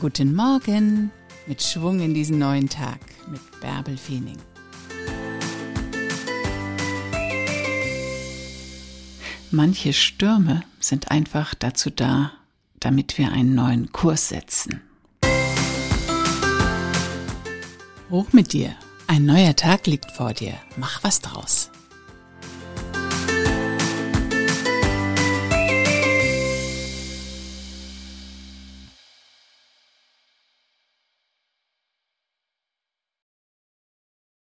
Guten Morgen mit Schwung in diesen neuen Tag mit Bärbel Feening. Manche Stürme sind einfach dazu da, damit wir einen neuen Kurs setzen. Hoch mit dir. Ein neuer Tag liegt vor dir. Mach was draus.